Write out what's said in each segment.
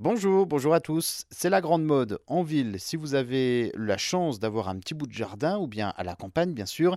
Bonjour, bonjour à tous. C'est la grande mode en ville. Si vous avez la chance d'avoir un petit bout de jardin ou bien à la campagne, bien sûr,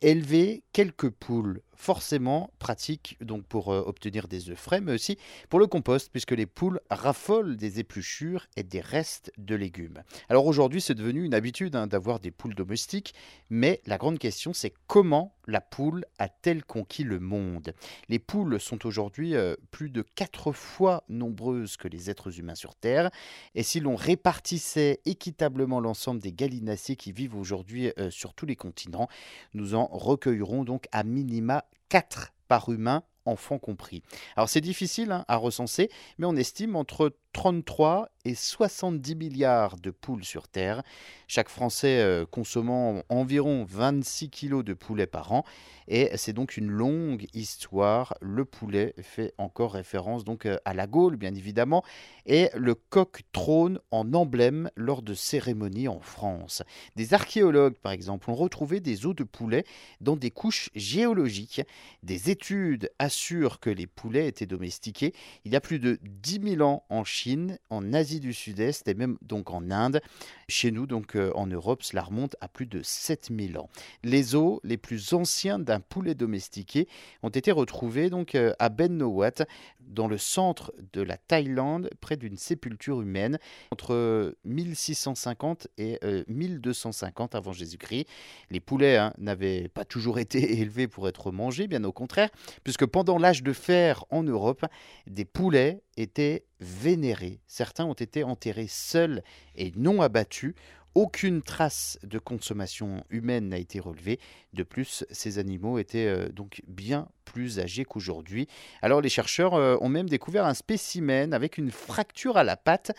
élever quelques poules. Forcément pratique donc pour euh, obtenir des œufs frais, mais aussi pour le compost, puisque les poules raffolent des épluchures et des restes de légumes. Alors aujourd'hui, c'est devenu une habitude hein, d'avoir des poules domestiques, mais la grande question, c'est comment la poule a-t-elle conquis le monde? Les poules sont aujourd'hui euh, plus de quatre fois nombreuses que les êtres humains sur Terre, et si l'on répartissait équitablement l'ensemble des gallinacés qui vivent aujourd'hui euh, sur tous les continents, nous en recueilleront donc à minima 4 par humain, enfants compris. Alors c'est difficile hein, à recenser, mais on estime entre 33 et 70 milliards de poules sur Terre, chaque Français euh, consommant environ 26 kilos de poulet par an. Et c'est donc une longue histoire. Le poulet fait encore référence donc euh, à la Gaule, bien évidemment, et le coq trône en emblème lors de cérémonies en France. Des archéologues, par exemple, ont retrouvé des os de poulet dans des couches géologiques. Des études assurent que les poulets étaient domestiqués il y a plus de 10 000 ans en Chine en Asie du Sud-Est et même donc en Inde. Chez nous, donc euh, en Europe, cela remonte à plus de 7000 ans. Les os les plus anciens d'un poulet domestiqué ont été retrouvés donc euh, à Ben Nowat, dans le centre de la Thaïlande, près d'une sépulture humaine, entre 1650 et 1250 euh, avant Jésus-Christ. Les poulets hein, n'avaient pas toujours été élevés pour être mangés, bien au contraire, puisque pendant l'âge de fer en Europe, des poulets étaient vénérés. Certains ont été enterrés seuls et non abattus. Aucune trace de consommation humaine n'a été relevée. De plus, ces animaux étaient euh, donc bien plus âgés qu'aujourd'hui. Alors les chercheurs euh, ont même découvert un spécimen avec une fracture à la patte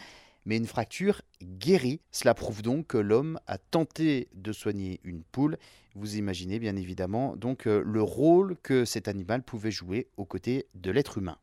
mais une fracture guérie. Cela prouve donc que l'homme a tenté de soigner une poule. Vous imaginez bien évidemment donc euh, le rôle que cet animal pouvait jouer aux côtés de l'être humain.